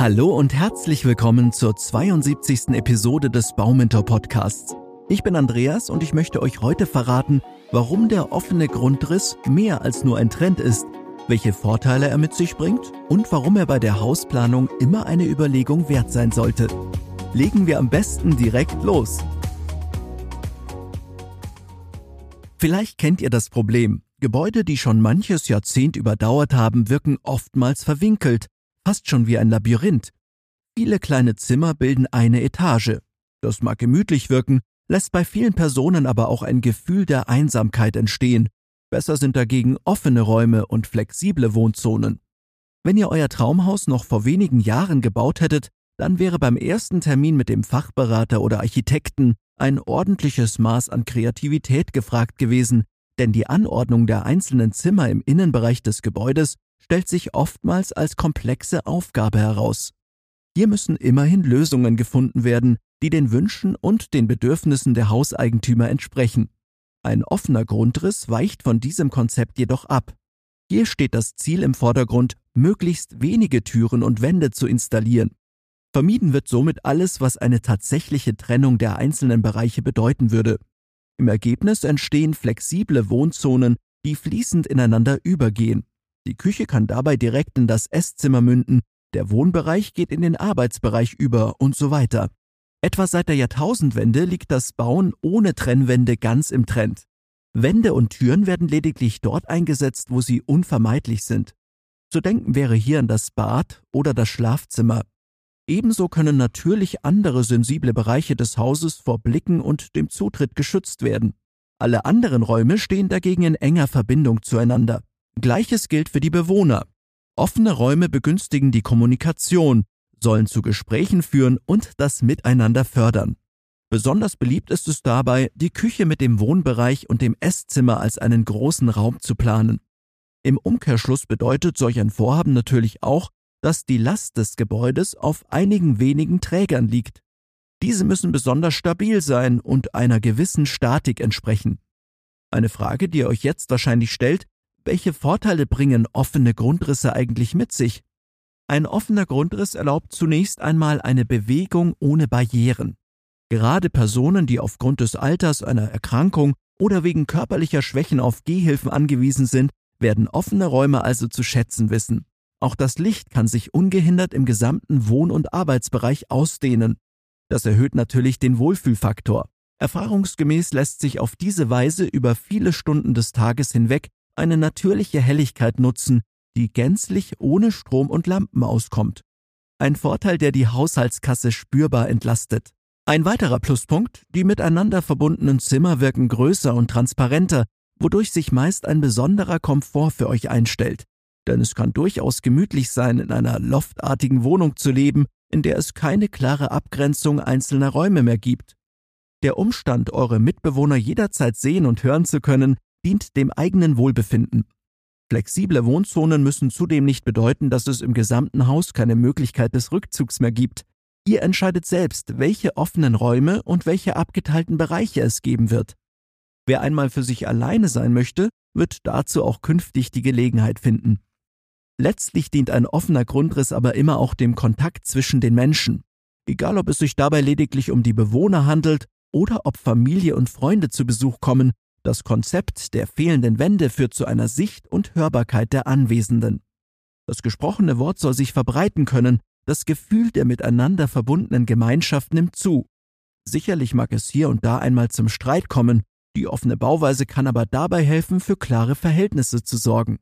Hallo und herzlich willkommen zur 72. Episode des Baumentor Podcasts. Ich bin Andreas und ich möchte euch heute verraten, warum der offene Grundriss mehr als nur ein Trend ist, welche Vorteile er mit sich bringt und warum er bei der Hausplanung immer eine Überlegung wert sein sollte. Legen wir am besten direkt los. Vielleicht kennt ihr das Problem. Gebäude, die schon manches Jahrzehnt überdauert haben, wirken oftmals verwinkelt fast schon wie ein Labyrinth. Viele kleine Zimmer bilden eine Etage. Das mag gemütlich wirken, lässt bei vielen Personen aber auch ein Gefühl der Einsamkeit entstehen. Besser sind dagegen offene Räume und flexible Wohnzonen. Wenn ihr euer Traumhaus noch vor wenigen Jahren gebaut hättet, dann wäre beim ersten Termin mit dem Fachberater oder Architekten ein ordentliches Maß an Kreativität gefragt gewesen, denn die Anordnung der einzelnen Zimmer im Innenbereich des Gebäudes stellt sich oftmals als komplexe Aufgabe heraus. Hier müssen immerhin Lösungen gefunden werden, die den Wünschen und den Bedürfnissen der Hauseigentümer entsprechen. Ein offener Grundriss weicht von diesem Konzept jedoch ab. Hier steht das Ziel im Vordergrund, möglichst wenige Türen und Wände zu installieren. Vermieden wird somit alles, was eine tatsächliche Trennung der einzelnen Bereiche bedeuten würde. Im Ergebnis entstehen flexible Wohnzonen, die fließend ineinander übergehen. Die Küche kann dabei direkt in das Esszimmer münden, der Wohnbereich geht in den Arbeitsbereich über und so weiter. Etwa seit der Jahrtausendwende liegt das Bauen ohne Trennwände ganz im Trend. Wände und Türen werden lediglich dort eingesetzt, wo sie unvermeidlich sind. Zu denken wäre hier an das Bad oder das Schlafzimmer. Ebenso können natürlich andere sensible Bereiche des Hauses vor Blicken und dem Zutritt geschützt werden. Alle anderen Räume stehen dagegen in enger Verbindung zueinander. Gleiches gilt für die Bewohner. Offene Räume begünstigen die Kommunikation, sollen zu Gesprächen führen und das Miteinander fördern. Besonders beliebt ist es dabei, die Küche mit dem Wohnbereich und dem Esszimmer als einen großen Raum zu planen. Im Umkehrschluss bedeutet solch ein Vorhaben natürlich auch, dass die Last des Gebäudes auf einigen wenigen Trägern liegt. Diese müssen besonders stabil sein und einer gewissen Statik entsprechen. Eine Frage, die ihr euch jetzt wahrscheinlich stellt, welche Vorteile bringen offene Grundrisse eigentlich mit sich? Ein offener Grundriss erlaubt zunächst einmal eine Bewegung ohne Barrieren. Gerade Personen, die aufgrund des Alters, einer Erkrankung oder wegen körperlicher Schwächen auf Gehhilfen angewiesen sind, werden offene Räume also zu schätzen wissen. Auch das Licht kann sich ungehindert im gesamten Wohn- und Arbeitsbereich ausdehnen. Das erhöht natürlich den Wohlfühlfaktor. Erfahrungsgemäß lässt sich auf diese Weise über viele Stunden des Tages hinweg eine natürliche Helligkeit nutzen, die gänzlich ohne Strom und Lampen auskommt. Ein Vorteil, der die Haushaltskasse spürbar entlastet. Ein weiterer Pluspunkt, die miteinander verbundenen Zimmer wirken größer und transparenter, wodurch sich meist ein besonderer Komfort für euch einstellt. Denn es kann durchaus gemütlich sein, in einer loftartigen Wohnung zu leben, in der es keine klare Abgrenzung einzelner Räume mehr gibt. Der Umstand, eure Mitbewohner jederzeit sehen und hören zu können, dient dem eigenen Wohlbefinden. Flexible Wohnzonen müssen zudem nicht bedeuten, dass es im gesamten Haus keine Möglichkeit des Rückzugs mehr gibt. Ihr entscheidet selbst, welche offenen Räume und welche abgeteilten Bereiche es geben wird. Wer einmal für sich alleine sein möchte, wird dazu auch künftig die Gelegenheit finden. Letztlich dient ein offener Grundriss aber immer auch dem Kontakt zwischen den Menschen. Egal ob es sich dabei lediglich um die Bewohner handelt oder ob Familie und Freunde zu Besuch kommen, das Konzept der fehlenden Wände führt zu einer Sicht und Hörbarkeit der Anwesenden. Das gesprochene Wort soll sich verbreiten können, das Gefühl der miteinander verbundenen Gemeinschaft nimmt zu. Sicherlich mag es hier und da einmal zum Streit kommen, die offene Bauweise kann aber dabei helfen, für klare Verhältnisse zu sorgen.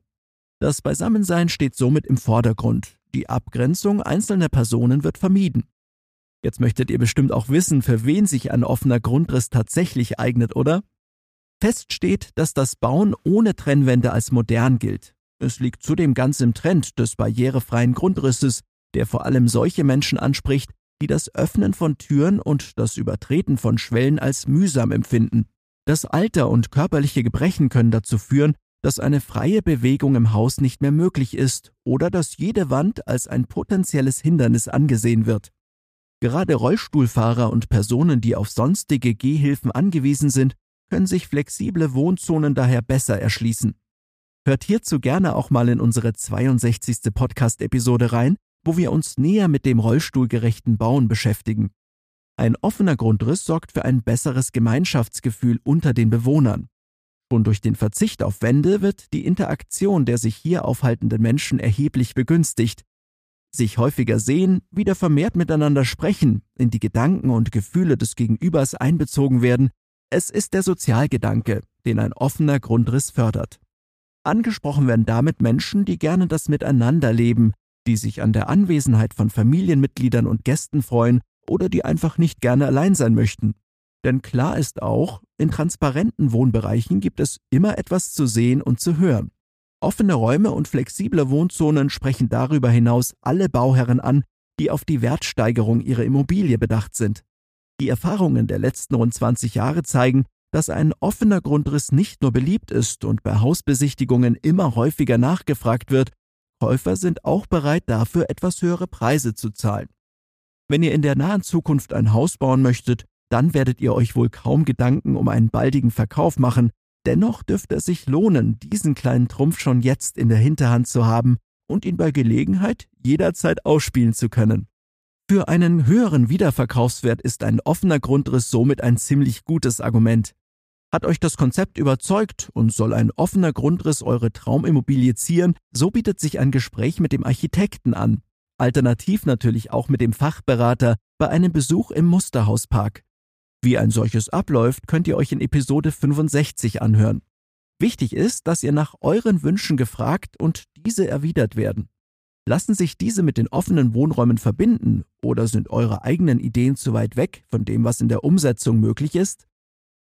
Das Beisammensein steht somit im Vordergrund, die Abgrenzung einzelner Personen wird vermieden. Jetzt möchtet ihr bestimmt auch wissen, für wen sich ein offener Grundriss tatsächlich eignet, oder? Fest steht, dass das Bauen ohne Trennwände als modern gilt. Es liegt zudem ganz im Trend des barrierefreien Grundrisses, der vor allem solche Menschen anspricht, die das Öffnen von Türen und das Übertreten von Schwellen als mühsam empfinden. Das Alter und körperliche Gebrechen können dazu führen, dass eine freie Bewegung im Haus nicht mehr möglich ist oder dass jede Wand als ein potenzielles Hindernis angesehen wird. Gerade Rollstuhlfahrer und Personen, die auf sonstige Gehhilfen angewiesen sind, können sich flexible Wohnzonen daher besser erschließen. Hört hierzu gerne auch mal in unsere 62. Podcast-Episode rein, wo wir uns näher mit dem rollstuhlgerechten Bauen beschäftigen. Ein offener Grundriss sorgt für ein besseres Gemeinschaftsgefühl unter den Bewohnern. Schon durch den Verzicht auf Wände wird die Interaktion der sich hier aufhaltenden Menschen erheblich begünstigt. Sich häufiger sehen, wieder vermehrt miteinander sprechen, in die Gedanken und Gefühle des Gegenübers einbezogen werden, es ist der Sozialgedanke, den ein offener Grundriss fördert. Angesprochen werden damit Menschen, die gerne das Miteinander leben, die sich an der Anwesenheit von Familienmitgliedern und Gästen freuen oder die einfach nicht gerne allein sein möchten. Denn klar ist auch, in transparenten Wohnbereichen gibt es immer etwas zu sehen und zu hören. Offene Räume und flexible Wohnzonen sprechen darüber hinaus alle Bauherren an, die auf die Wertsteigerung ihrer Immobilie bedacht sind. Die Erfahrungen der letzten rund 20 Jahre zeigen, dass ein offener Grundriss nicht nur beliebt ist und bei Hausbesichtigungen immer häufiger nachgefragt wird, Käufer sind auch bereit dafür etwas höhere Preise zu zahlen. Wenn ihr in der nahen Zukunft ein Haus bauen möchtet, dann werdet ihr euch wohl kaum Gedanken um einen baldigen Verkauf machen, dennoch dürfte es sich lohnen, diesen kleinen Trumpf schon jetzt in der Hinterhand zu haben und ihn bei Gelegenheit jederzeit ausspielen zu können. Für einen höheren Wiederverkaufswert ist ein offener Grundriss somit ein ziemlich gutes Argument. Hat euch das Konzept überzeugt und soll ein offener Grundriss eure Traumimmobilie zieren, so bietet sich ein Gespräch mit dem Architekten an. Alternativ natürlich auch mit dem Fachberater bei einem Besuch im Musterhauspark. Wie ein solches abläuft, könnt ihr euch in Episode 65 anhören. Wichtig ist, dass ihr nach euren Wünschen gefragt und diese erwidert werden. Lassen sich diese mit den offenen Wohnräumen verbinden oder sind eure eigenen Ideen zu weit weg von dem, was in der Umsetzung möglich ist?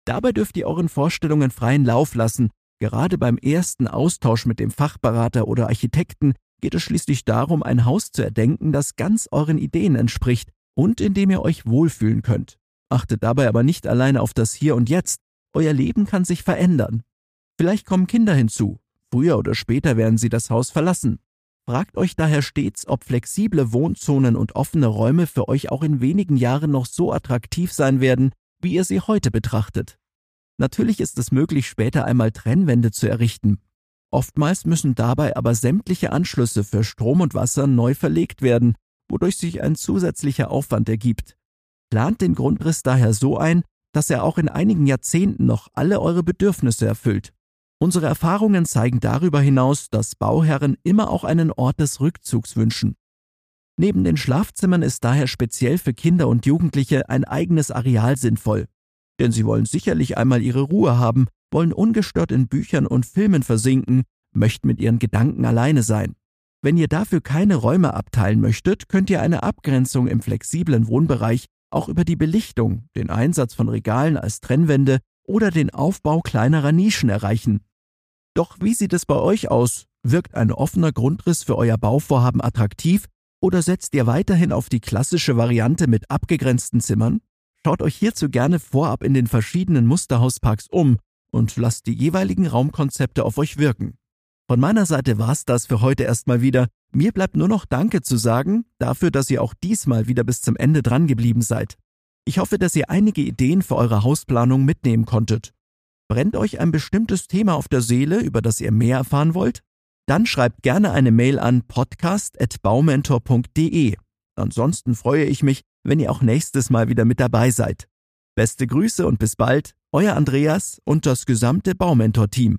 Dabei dürft ihr euren Vorstellungen freien Lauf lassen. Gerade beim ersten Austausch mit dem Fachberater oder Architekten geht es schließlich darum, ein Haus zu erdenken, das ganz euren Ideen entspricht und in dem ihr euch wohlfühlen könnt. Achtet dabei aber nicht alleine auf das Hier und Jetzt. Euer Leben kann sich verändern. Vielleicht kommen Kinder hinzu. Früher oder später werden sie das Haus verlassen. Fragt euch daher stets, ob flexible Wohnzonen und offene Räume für euch auch in wenigen Jahren noch so attraktiv sein werden, wie ihr sie heute betrachtet. Natürlich ist es möglich, später einmal Trennwände zu errichten. Oftmals müssen dabei aber sämtliche Anschlüsse für Strom und Wasser neu verlegt werden, wodurch sich ein zusätzlicher Aufwand ergibt. Plant den Grundriss daher so ein, dass er auch in einigen Jahrzehnten noch alle eure Bedürfnisse erfüllt. Unsere Erfahrungen zeigen darüber hinaus, dass Bauherren immer auch einen Ort des Rückzugs wünschen. Neben den Schlafzimmern ist daher speziell für Kinder und Jugendliche ein eigenes Areal sinnvoll. Denn sie wollen sicherlich einmal ihre Ruhe haben, wollen ungestört in Büchern und Filmen versinken, möchten mit ihren Gedanken alleine sein. Wenn ihr dafür keine Räume abteilen möchtet, könnt ihr eine Abgrenzung im flexiblen Wohnbereich auch über die Belichtung, den Einsatz von Regalen als Trennwände oder den Aufbau kleinerer Nischen erreichen. Doch wie sieht es bei euch aus? Wirkt ein offener Grundriss für euer Bauvorhaben attraktiv oder setzt ihr weiterhin auf die klassische Variante mit abgegrenzten Zimmern? Schaut euch hierzu gerne vorab in den verschiedenen Musterhausparks um und lasst die jeweiligen Raumkonzepte auf euch wirken. Von meiner Seite war's das für heute erstmal wieder. Mir bleibt nur noch Danke zu sagen, dafür, dass ihr auch diesmal wieder bis zum Ende dran geblieben seid. Ich hoffe, dass ihr einige Ideen für eure Hausplanung mitnehmen konntet. Brennt euch ein bestimmtes Thema auf der Seele, über das ihr mehr erfahren wollt? Dann schreibt gerne eine Mail an podcast.baumentor.de. Ansonsten freue ich mich, wenn ihr auch nächstes Mal wieder mit dabei seid. Beste Grüße und bis bald, euer Andreas und das gesamte Baumentor-Team.